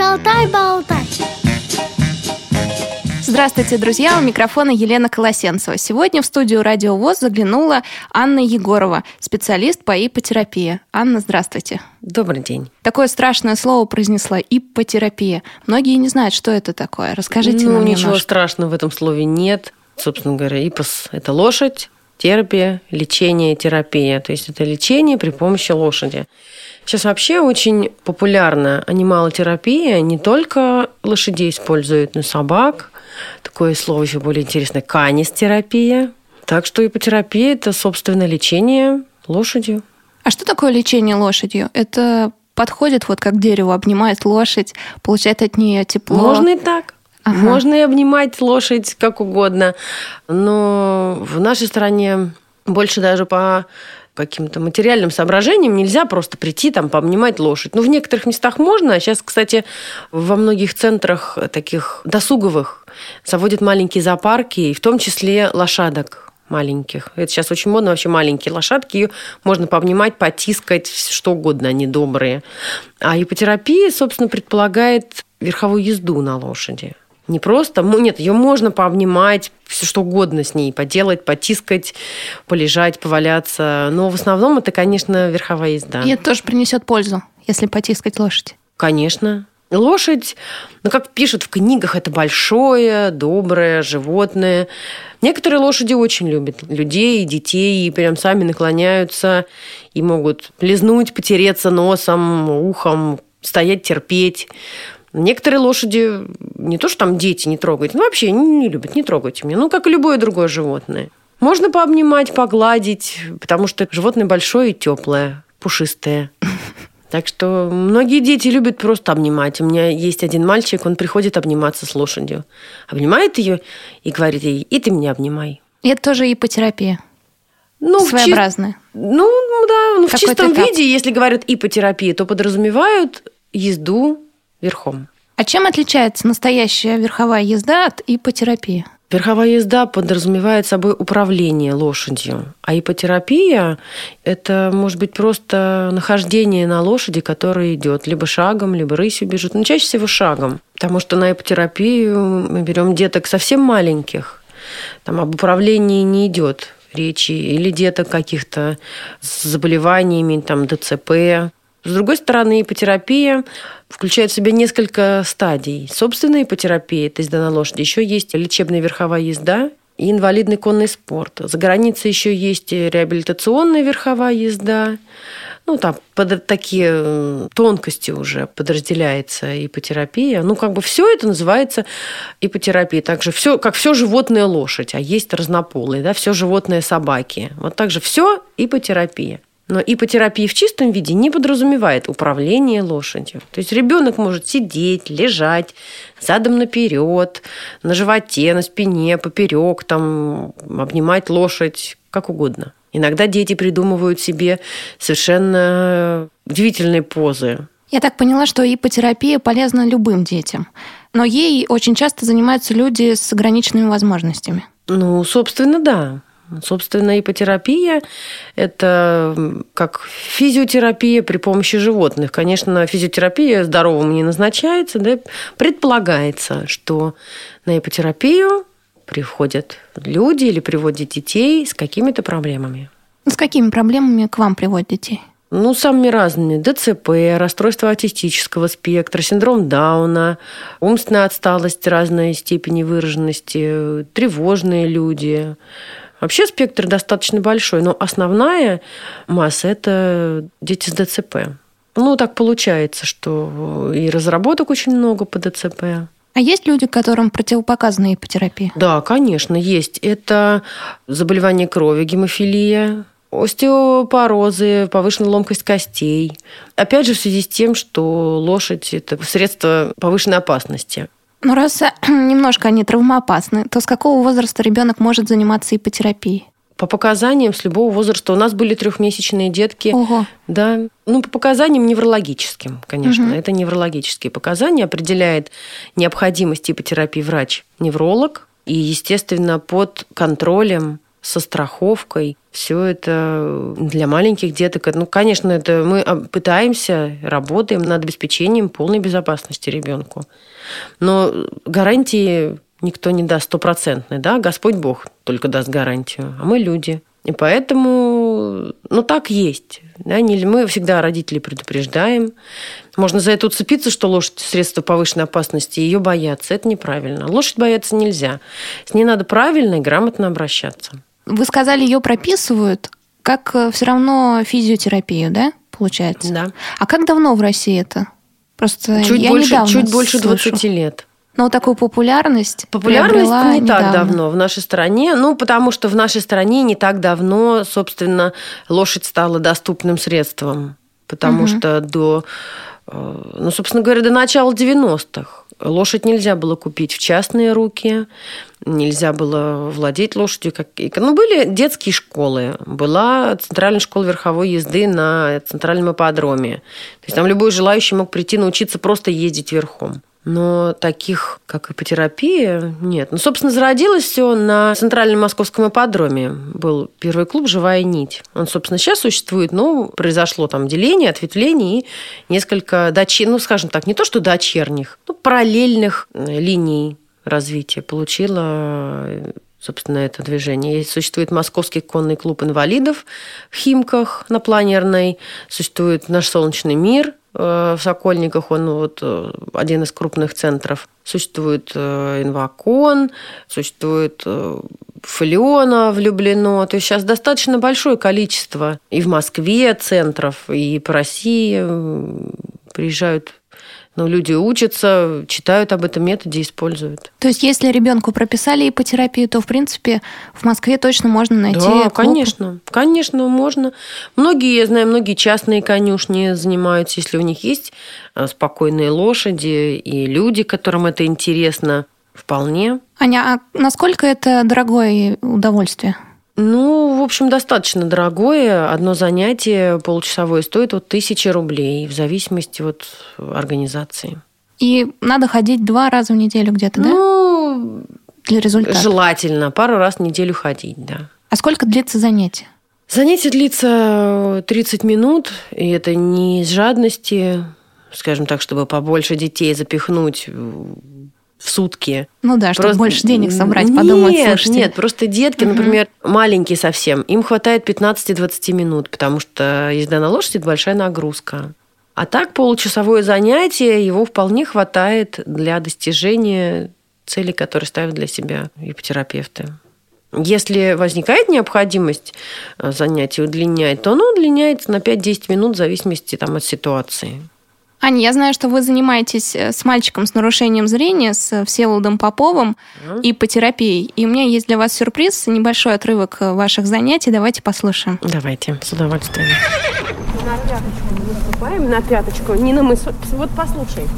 Шалтай-болтай. Здравствуйте, друзья! У микрофона Елена Колосенцева. Сегодня в студию Радио ВОЗ заглянула Анна Егорова, специалист по ипотерапии. Анна, здравствуйте. Добрый день. Такое страшное слово произнесла ипотерапия. Многие не знают, что это такое. Расскажите ну, нам ничего немножко. страшного в этом слове нет. Собственно говоря, ипос – это лошадь, терапия, лечение, терапия. То есть это лечение при помощи лошади. Сейчас вообще очень популярна анималотерапия. Не только лошадей используют, но и собак. Такое слово еще более интересное – канистерапия. Так что ипотерапия – это, собственно, лечение лошадью. А что такое лечение лошадью? Это подходит вот как к дереву, обнимает лошадь, получает от нее тепло. Можно и так. Ага. Можно и обнимать лошадь как угодно. Но в нашей стране больше даже по каким-то материальным соображениям нельзя просто прийти там пообнимать лошадь. Ну, в некоторых местах можно. А сейчас, кстати, во многих центрах таких досуговых заводят маленькие зоопарки, и в том числе лошадок маленьких. Это сейчас очень модно, вообще маленькие лошадки. Ее можно пообнимать, потискать, что угодно, они добрые. А ипотерапия, собственно, предполагает верховую езду на лошади. Не просто, нет, ее можно пообнимать, все что угодно с ней поделать, потискать, полежать, поваляться. Но в основном это, конечно, верховая езда. И это тоже принесет пользу, если потискать лошадь. Конечно. Лошадь, ну, как пишут в книгах, это большое, доброе животное. Некоторые лошади очень любят людей, детей, и прям сами наклоняются и могут лизнуть, потереться носом, ухом, стоять, терпеть. Некоторые лошади не то, что там дети не трогают, ну, вообще не любят, не трогайте меня. Ну, как и любое другое животное. Можно пообнимать, погладить, потому что животное большое и теплое, пушистое. Так что многие дети любят просто обнимать. У меня есть один мальчик, он приходит обниматься с лошадью. Обнимает ее и говорит ей, и ты меня обнимай. Это тоже ипотерапия. Ну, чи- Своеобразная. Ну, да, ну, в чистом этап. виде, если говорят ипотерапия, то подразумевают езду верхом. А чем отличается настоящая верховая езда от ипотерапии? Верховая езда подразумевает собой управление лошадью, а ипотерапия – это, может быть, просто нахождение на лошади, которая идет либо шагом, либо рысью бежит, но чаще всего шагом, потому что на ипотерапию мы берем деток совсем маленьких, там об управлении не идет речи, или деток каких-то с заболеваниями, там, ДЦП, с другой стороны, ипотерапия включает в себя несколько стадий. Собственная ипотерапия, это езда на лошади. Еще есть лечебная верховая езда и инвалидный конный спорт. За границей еще есть реабилитационная верховая езда. Ну, там под такие э, тонкости уже подразделяется ипотерапия. Ну, как бы все это называется ипотерапией. Также все, как все животное лошадь, а есть разнополые, да, все животное собаки. Вот так же все ипотерапия. Но ипотерапия в чистом виде не подразумевает управление лошадью. То есть ребенок может сидеть, лежать задом наперед, на животе, на спине, поперек, там, обнимать лошадь, как угодно. Иногда дети придумывают себе совершенно удивительные позы. Я так поняла, что ипотерапия полезна любым детям. Но ей очень часто занимаются люди с ограниченными возможностями. Ну, собственно, да. Собственно, ипотерапия – это как физиотерапия при помощи животных. Конечно, физиотерапия здоровому не назначается, да, предполагается, что на ипотерапию приходят люди или приводят детей с какими-то проблемами. С какими проблемами к вам приводят детей? Ну, самыми разными. ДЦП, расстройство аутистического спектра, синдром Дауна, умственная отсталость разной степени выраженности, тревожные люди. Вообще спектр достаточно большой, но основная масса – это дети с ДЦП. Ну, так получается, что и разработок очень много по ДЦП. А есть люди, которым противопоказана ипотерапия? Да, конечно, есть. Это заболевание крови, гемофилия, остеопорозы, повышенная ломкость костей. Опять же, в связи с тем, что лошадь – это средство повышенной опасности. Ну, раз э, немножко они травмоопасны, то с какого возраста ребенок может заниматься ипотерапией? По показаниям с любого возраста. У нас были трехмесячные детки. Ого. Да. Ну, по показаниям неврологическим, конечно. Мгм. Это неврологические показания. Определяет необходимость ипотерапии врач-невролог. И, естественно, под контролем, со страховкой все это для маленьких деток. Ну, конечно, это мы пытаемся, работаем над обеспечением полной безопасности ребенку. Но гарантии никто не даст стопроцентной, да, Господь Бог только даст гарантию, а мы люди. И поэтому, ну, так есть. Да, не, мы всегда родителей предупреждаем. Можно за это уцепиться, что лошадь – средство повышенной опасности, ее бояться. Это неправильно. Лошадь бояться нельзя. С ней надо правильно и грамотно обращаться. Вы сказали, ее прописывают, как э, все равно физиотерапию, да, получается? Да. А как давно в России это? Просто чуть я больше, чуть больше 20 слышу. лет. Но такую популярность Популярность не недавно. так давно в нашей стране. Ну, потому что в нашей стране не так давно, собственно, лошадь стала доступным средством. Потому угу. что до, ну, собственно говоря, до начала 90-х лошадь нельзя было купить в частные руки, нельзя было владеть лошадью. Как... Ну, были детские школы, была центральная школа верховой езды на центральном ипподроме. То есть там любой желающий мог прийти научиться просто ездить верхом. Но таких, как ипотерапия, нет. Ну, собственно, зародилось все на Центральном Московском ипподроме. Был первый клуб «Живая нить». Он, собственно, сейчас существует, но произошло там деление, ответвление и несколько дочерних, ну, скажем так, не то что дочерних, но параллельных э, линий развития получила собственно, это движение. Существует Московский конный клуб инвалидов в Химках на Планерной, существует наш солнечный мир в Сокольниках, он вот э, один из крупных центров. Существует э, инвакон, существует Флеона влюблено. То есть сейчас достаточно большое количество и в Москве центров, и по России приезжают но люди учатся, читают об этом методе, используют. То есть, если ребенку прописали ипотерапию, то, в принципе, в Москве точно можно найти Да, клуб. конечно. Конечно, можно. Многие, я знаю, многие частные конюшни занимаются, если у них есть э, спокойные лошади и люди, которым это интересно, вполне. Аня, а насколько это дорогое удовольствие? Ну, в общем, достаточно дорогое. Одно занятие полчасовое стоит вот тысячи рублей, в зависимости от организации. И надо ходить два раза в неделю где-то, да? Ну, для результата. Желательно. Пару раз в неделю ходить, да. А сколько длится занятие? Занятие длится 30 минут, и это не из жадности, скажем так, чтобы побольше детей запихнуть в сутки. Ну да, чтобы просто... больше денег собрать, подумать, Нет, слушайте. нет, просто детки, угу. например, маленькие совсем, им хватает 15-20 минут, потому что езда на лошади – это большая нагрузка. А так получасовое занятие, его вполне хватает для достижения цели, которые ставят для себя ипотерапевты. Если возникает необходимость э, занятия удлинять, то оно удлиняется на 5-10 минут в зависимости там, от ситуации. Аня, я знаю, что вы занимаетесь э, с мальчиком с нарушением зрения, с э, Всеволодом Поповым mm. и по терапии. И у меня есть для вас сюрприз, небольшой отрывок э, ваших занятий. Давайте послушаем. Давайте, с удовольствием. На пяточку мы наступаем, на пяточку. Нина, мы... Вот послушай.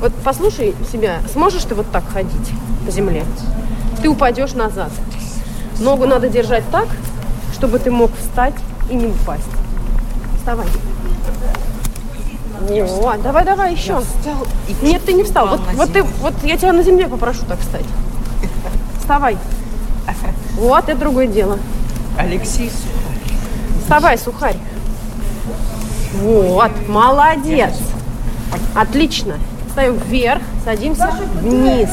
Вот послушай себя. Сможешь ты вот так ходить по земле? Ты упадешь назад. Ногу надо держать так, чтобы ты мог встать и не упасть. Вставай. Вот, давай, давай еще. встал и Нет, ты не встал. Вот, вот ты, вот я тебя на земле попрошу так встать. Вставай. Вот, это другое дело. Алексей Вставай, сухарь. Вот, молодец. Отлично. Встаем вверх, садимся вниз.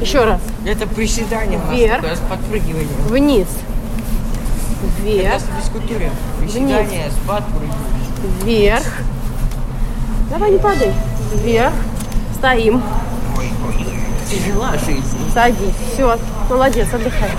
Еще раз. Это приседание вверх, с подпрыгиванием. Вниз. Вверх. Это физкультуре. Приседание вниз. с подпрыгиванием. Вверх. Давай, не падай. Вверх. Стоим. Тяжела жизнь. Садись. Все. Молодец, отдыхай.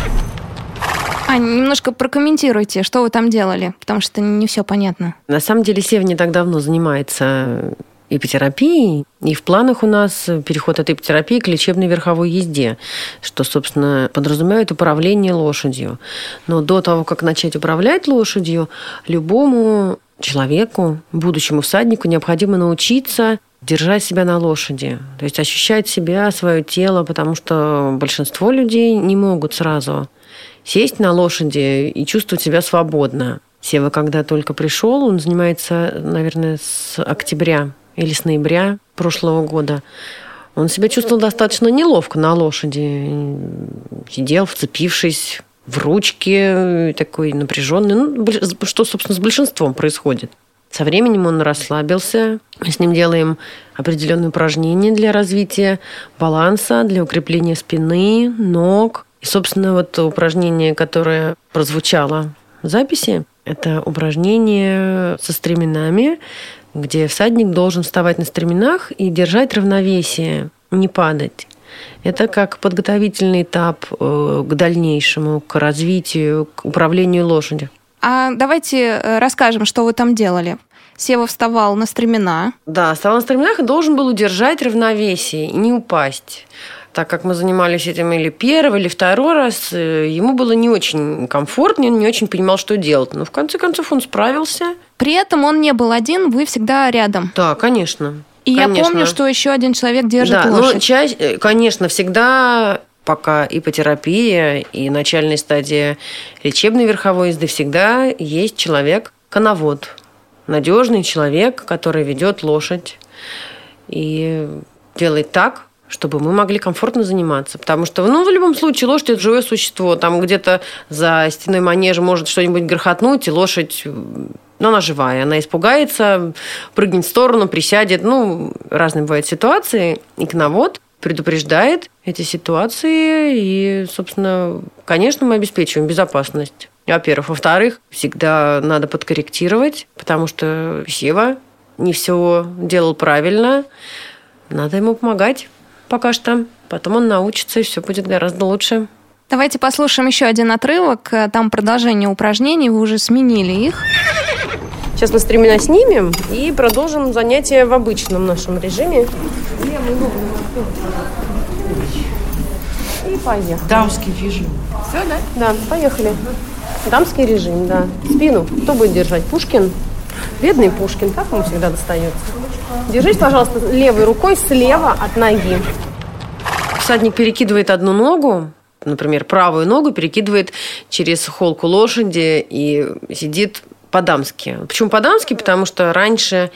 Аня, немножко прокомментируйте, что вы там делали, потому что не все понятно. На самом деле Сев не так давно занимается ипотерапией, и в планах у нас переход от ипотерапии к лечебной верховой езде, что, собственно, подразумевает управление лошадью. Но до того, как начать управлять лошадью, любому человеку, будущему всаднику, необходимо научиться держать себя на лошади, то есть ощущать себя, свое тело, потому что большинство людей не могут сразу сесть на лошади и чувствовать себя свободно. Сева, когда только пришел, он занимается, наверное, с октября или с ноября прошлого года. Он себя чувствовал достаточно неловко на лошади. Сидел, вцепившись в ручке, такой напряженный. Ну, что, собственно, с большинством происходит. Со временем он расслабился. Мы с ним делаем определенные упражнения для развития баланса, для укрепления спины, ног. И, собственно, вот упражнение, которое прозвучало в записи, это упражнение со стременами, где всадник должен вставать на стременах и держать равновесие, не падать. Это как подготовительный этап э, к дальнейшему, к развитию, к управлению лошадью. А давайте э, расскажем, что вы там делали. Сева вставал на стремена. Да, вставал на стременах и должен был удержать равновесие и не упасть. Так как мы занимались этим или первый, или второй раз, э, ему было не очень комфортно, он не очень понимал, что делать. Но в конце концов он справился. При этом он не был один, вы всегда рядом. Да, конечно. И конечно. я помню, что еще один человек держит да, лошадь. Ну, чаще, э, конечно, всегда пока ипотерапия и начальная стадия лечебной верховой езды всегда есть человек-коновод. Надежный человек, который ведет лошадь и делает так, чтобы мы могли комфортно заниматься. Потому что, ну, в любом случае, лошадь – это живое существо. Там где-то за стеной манежа может что-нибудь грохотнуть, и лошадь но она живая, она испугается, прыгнет в сторону, присядет. Ну, разные бывают ситуации. И кновод предупреждает эти ситуации, и, собственно, конечно, мы обеспечиваем безопасность. Во-первых. Во-вторых, всегда надо подкорректировать, потому что Сева не все делал правильно. Надо ему помогать пока что. Потом он научится, и все будет гораздо лучше. Давайте послушаем еще один отрывок. Там продолжение упражнений, вы уже сменили их. Сейчас мы стремена снимем и продолжим занятие в обычном нашем режиме. И поехали. Дамский режим. Все, да? Да, поехали. Дамский режим, да. Спину кто будет держать? Пушкин? Бедный Пушкин, как ему всегда достается? Держись, пожалуйста, левой рукой слева от ноги. Всадник перекидывает одну ногу, например, правую ногу перекидывает через холку лошади и сидит по-дамски. Почему по-дамски? Потому что раньше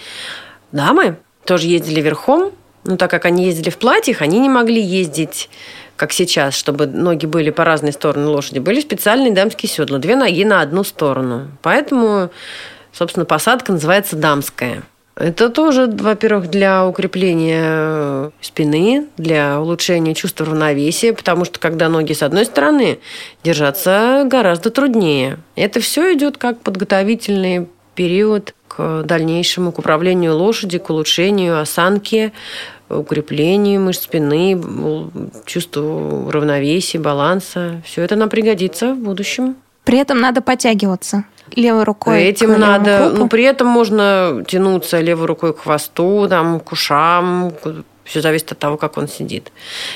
дамы тоже ездили верхом, но так как они ездили в платьях, они не могли ездить как сейчас, чтобы ноги были по разные стороны лошади. Были специальные дамские седла, две ноги на одну сторону. Поэтому, собственно, посадка называется дамская. Это тоже, во-первых, для укрепления спины, для улучшения чувства равновесия, потому что когда ноги с одной стороны, держаться гораздо труднее. Это все идет как подготовительный период к дальнейшему, к управлению лошади, к улучшению осанки, укреплению мышц спины, чувству равновесия, баланса. Все это нам пригодится в будущем. При этом надо подтягиваться левой рукой. Этим надо, ну при этом можно тянуться левой рукой к хвосту, там, к ушам, все зависит от того, как он сидит.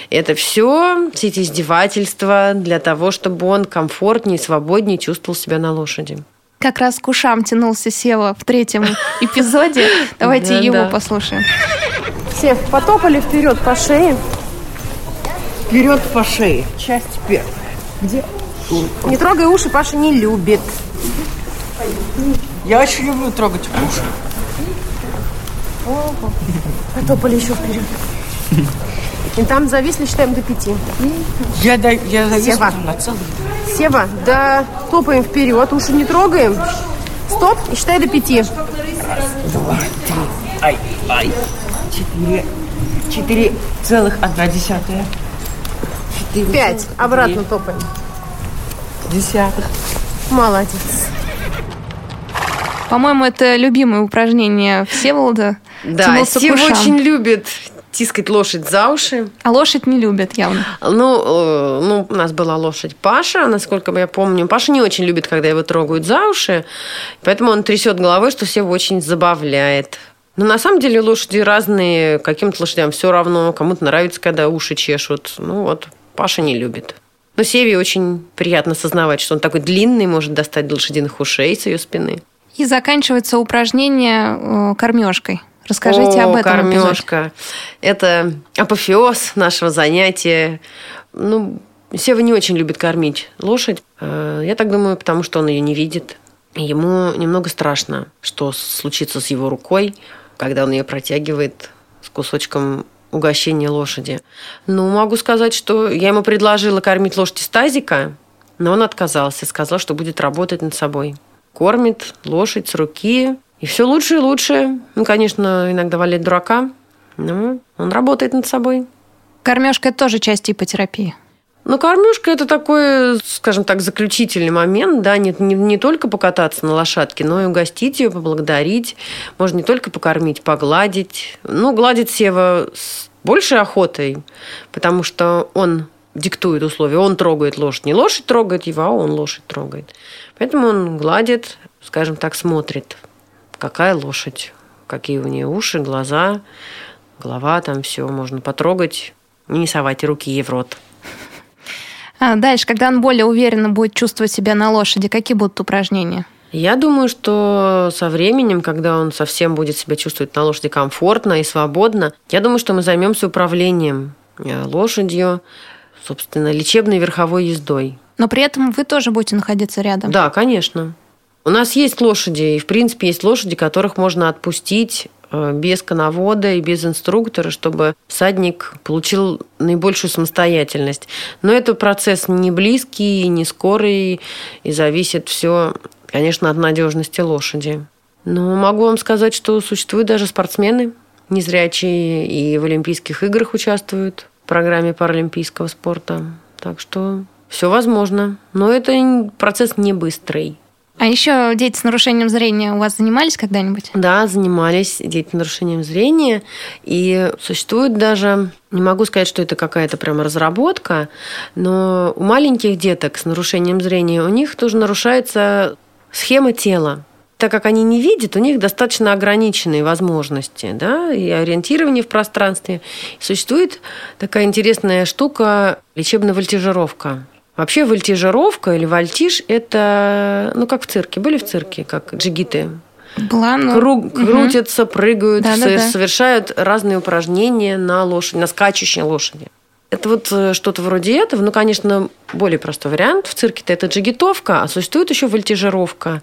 Это все, все эти издевательства для того, чтобы он комфортнее и свободнее чувствовал себя на лошади. Как раз к ушам тянулся Сева в третьем эпизоде. Давайте его послушаем. Сев, потопали вперед по шее. Вперед по шее. Часть первая. Где? Не трогай уши, Паша не любит. Я очень люблю трогать уши. Ого. Потопали еще вперед. И там зависли, считаем до пяти. Я, до, я завис Сева. на целый. Сева, да топаем вперед, уши не трогаем. Стоп и считай до пяти. Раз, два, три. Ай, ай. Четыре. Четыре целых одна десятая. Четыре. Пять. Обратно топаем. Десятых. Молодец. По-моему, это любимое упражнение Всеволода. Да, Сева очень любит тискать лошадь за уши. А лошадь не любят явно. Ну, э, ну, у нас была лошадь Паша, насколько я помню. Паша не очень любит, когда его трогают за уши, поэтому он трясет головой, что Сева очень забавляет. Но на самом деле лошади разные, каким-то лошадям все равно. Кому-то нравится, когда уши чешут. Ну вот, Паша не любит. Но Севе очень приятно сознавать, что он такой длинный, может достать до лошадиных ушей с ее спины. И заканчивается упражнение кормежкой. Расскажите О, об этом. Кормежка. Это апофеоз нашего занятия. Ну, Сева не очень любит кормить лошадь. Э, я так думаю, потому что он ее не видит. Ему немного страшно, что случится с его рукой, когда он ее протягивает с кусочком угощения лошади. Ну, могу сказать, что я ему предложила кормить лошадь из тазика, Но он отказался, сказал, что будет работать над собой. Кормит лошадь с руки, и все лучше и лучше. Ну, конечно, иногда валяет дурака, но он работает над собой. Кормежка – это тоже часть ипотерапии. Ну, кормежка – это такой, скажем так, заключительный момент, да, не, не, не только покататься на лошадке, но и угостить ее, поблагодарить. Можно не только покормить, погладить. Ну, гладит Сева с большей охотой, потому что он диктует условия, он трогает лошадь. Не лошадь трогает его, а он лошадь трогает. Поэтому он гладит, скажем так, смотрит, какая лошадь, какие у нее уши, глаза, голова, там все можно потрогать, не совать руки ей в рот. А дальше, когда он более уверенно будет чувствовать себя на лошади, какие будут упражнения? Я думаю, что со временем, когда он совсем будет себя чувствовать на лошади комфортно и свободно, я думаю, что мы займемся управлением э, лошадью, собственно, лечебной верховой ездой. Но при этом вы тоже будете находиться рядом. Да, конечно. У нас есть лошади, и в принципе есть лошади, которых можно отпустить Э, без коновода и без инструктора, чтобы всадник получил наибольшую самостоятельность. Но это процесс не близкий, не скорый, и зависит все, конечно, от надежности лошади. Но могу вам сказать, что существуют даже спортсмены незрячие и в Олимпийских играх участвуют в программе паралимпийского спорта. Так что все возможно. Но это процесс не быстрый. А еще дети с нарушением зрения у вас занимались когда-нибудь? Да, занимались дети с нарушением зрения. И существует даже, не могу сказать, что это какая-то прямо разработка, но у маленьких деток с нарушением зрения у них тоже нарушается схема тела так как они не видят, у них достаточно ограниченные возможности да, и ориентирование в пространстве. Существует такая интересная штука – лечебная вольтежировка. Вообще вольтижировка или вольтиж – это, ну, как в цирке. Были в цирке, как джигиты? Была, но... Кру- крутятся, прыгают, да, да, да. совершают разные упражнения на лошади, на скачущей лошади. Это вот э, что-то вроде этого. Ну, конечно, более простой вариант. В цирке-то это джигитовка, а существует еще вольтижировка.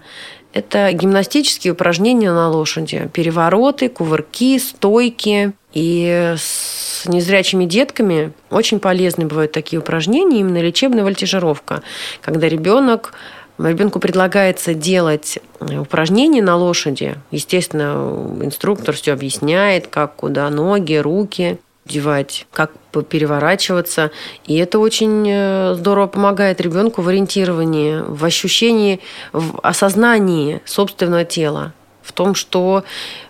Это гимнастические упражнения на лошади. Перевороты, кувырки, стойки. И с незрячими детками очень полезны бывают такие упражнения, именно лечебная вольтижировка, когда ребенок Ребенку предлагается делать упражнения на лошади. Естественно, инструктор все объясняет, как куда ноги, руки девать, как переворачиваться. И это очень э, здорово помогает ребенку в ориентировании, в ощущении, в осознании собственного тела в том, что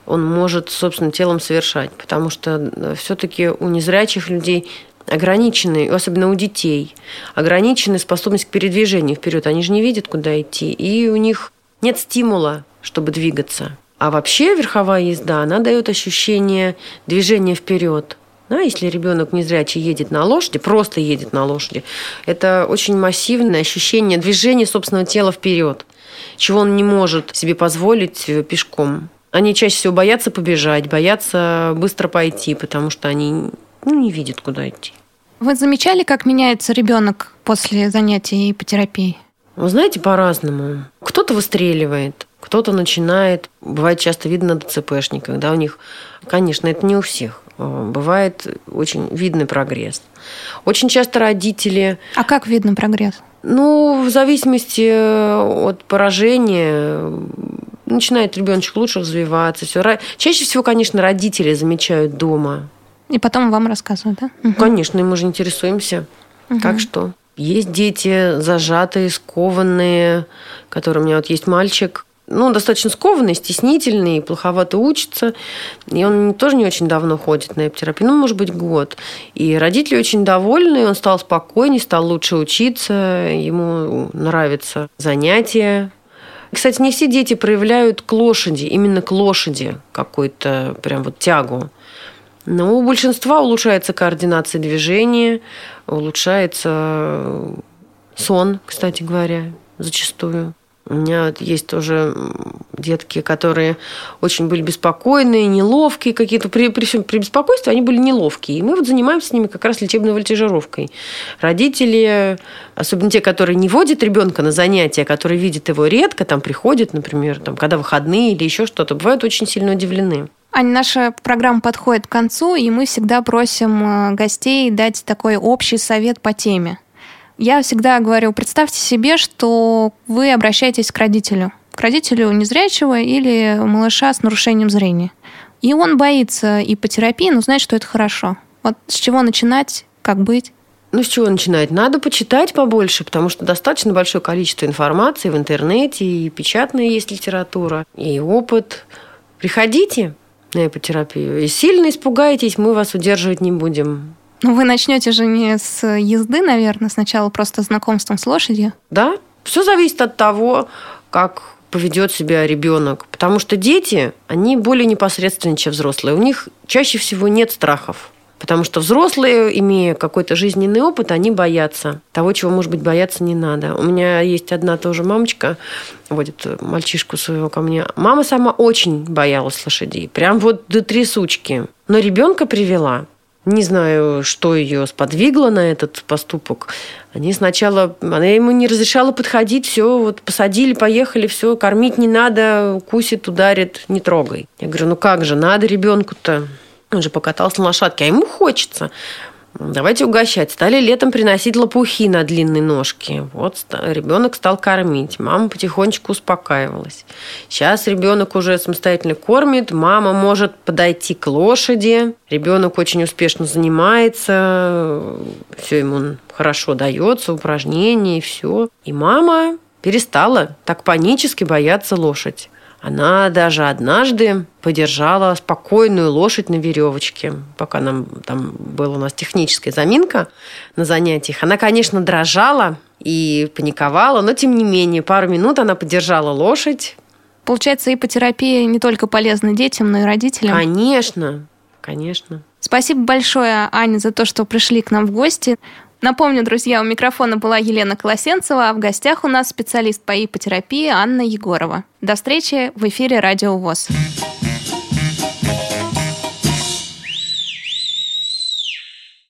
он может собственным телом совершать. Потому что э, все-таки у незрячих людей ограничены, особенно у детей, ограничены способность к передвижению вперед. Они же не видят, куда идти. И у них нет стимула, чтобы двигаться. А вообще верховая езда, она дает ощущение движения вперед. Да, если ребенок незрячий едет на лошади, просто едет на лошади, это очень массивное ощущение движения собственного тела вперед чего он не может себе позволить э, пешком. Они чаще всего боятся побежать, боятся быстро пойти, потому что они ну, не видят, куда идти. Вы замечали, как меняется ребенок после занятий ипотерапией? Вы знаете, по-разному. Кто-то выстреливает, кто-то начинает. Бывает часто видно на ДЦПшниках, да, у них, конечно, это не у всех. Э, бывает очень видный прогресс. Очень часто родители... А как видно прогресс? Ну, в зависимости э, от поражения начинает ребеночек лучше развиваться. Все. Чаще всего, конечно, родители замечают дома. И потом вам рассказывают, да? Угу. Конечно, и мы же интересуемся, угу. как что. Есть дети зажатые, скованные, которые у меня вот есть мальчик, ну, достаточно скованный, стеснительный, плоховато учится. И он тоже не очень давно ходит на эптерапию, ну, может быть, год. И родители очень довольны, он стал спокойнее, стал лучше учиться, ему нравятся занятия. Кстати, не все дети проявляют к лошади, именно к лошади какую-то прям вот тягу. Но у большинства улучшается координация движения, улучшается сон, кстати говоря, зачастую. У меня есть тоже детки, которые очень были беспокойные, неловкие какие-то. При, при, при беспокойстве они были неловкие. И мы вот занимаемся с ними как раз лечебной вольтежировкой. Родители, особенно те, которые не водят ребенка на занятия, которые видят его редко, там приходят, например, там, когда выходные или еще что-то, бывают очень сильно удивлены. Аня, наша программа подходит к концу, и мы всегда просим э, гостей дать такой общий совет по теме. Я всегда говорю, представьте себе, что вы обращаетесь к родителю, к родителю незрячего или малыша с нарушением зрения. И он боится ипотерапии, но знает, что это хорошо. Вот с чего начинать, как быть? Ну, с чего начинать? Надо почитать побольше, потому что достаточно большое количество информации в интернете, и печатная есть литература, и опыт. Приходите на ипотерапию. И сильно испугаетесь, мы вас удерживать не будем. Ну, вы начнете же не с езды, наверное, сначала просто знакомством с лошадью. Да, все зависит от того, как поведет себя ребенок. Потому что дети, они более непосредственны, чем взрослые. У них чаще всего нет страхов. Потому что взрослые, имея какой-то жизненный опыт, они боятся того, чего, может быть, бояться не надо. У меня есть одна тоже мамочка, водит мальчишку своего ко мне. Мама сама очень боялась лошадей, прям вот до трясучки. Но ребенка привела. Не знаю, что ее сподвигло на этот поступок. Они сначала, она ему не разрешала подходить, все, вот посадили, поехали, все, кормить не надо, кусит, ударит, не трогай. Я говорю, ну как же, надо ребенку-то. Он же покатался на лошадке, а ему хочется. Давайте угощать. Стали летом приносить лопухи на длинной ножке. Вот ребенок стал кормить. Мама потихонечку успокаивалась. Сейчас ребенок уже самостоятельно кормит. Мама может подойти к лошади. Ребенок очень успешно занимается. Все ему хорошо дается, упражнения и все. И мама перестала так панически бояться лошадь. Она даже однажды подержала спокойную лошадь на веревочке, пока нам там была у нас техническая заминка на занятиях. Она, конечно, дрожала и паниковала, но тем не менее пару минут она подержала лошадь. Получается, ипотерапия не только полезна детям, но и родителям. Конечно, конечно. Спасибо большое, Аня, за то, что пришли к нам в гости. Напомню, друзья, у микрофона была Елена Колосенцева, а в гостях у нас специалист по ипотерапии Анна Егорова. До встречи в эфире Радио ВОЗ.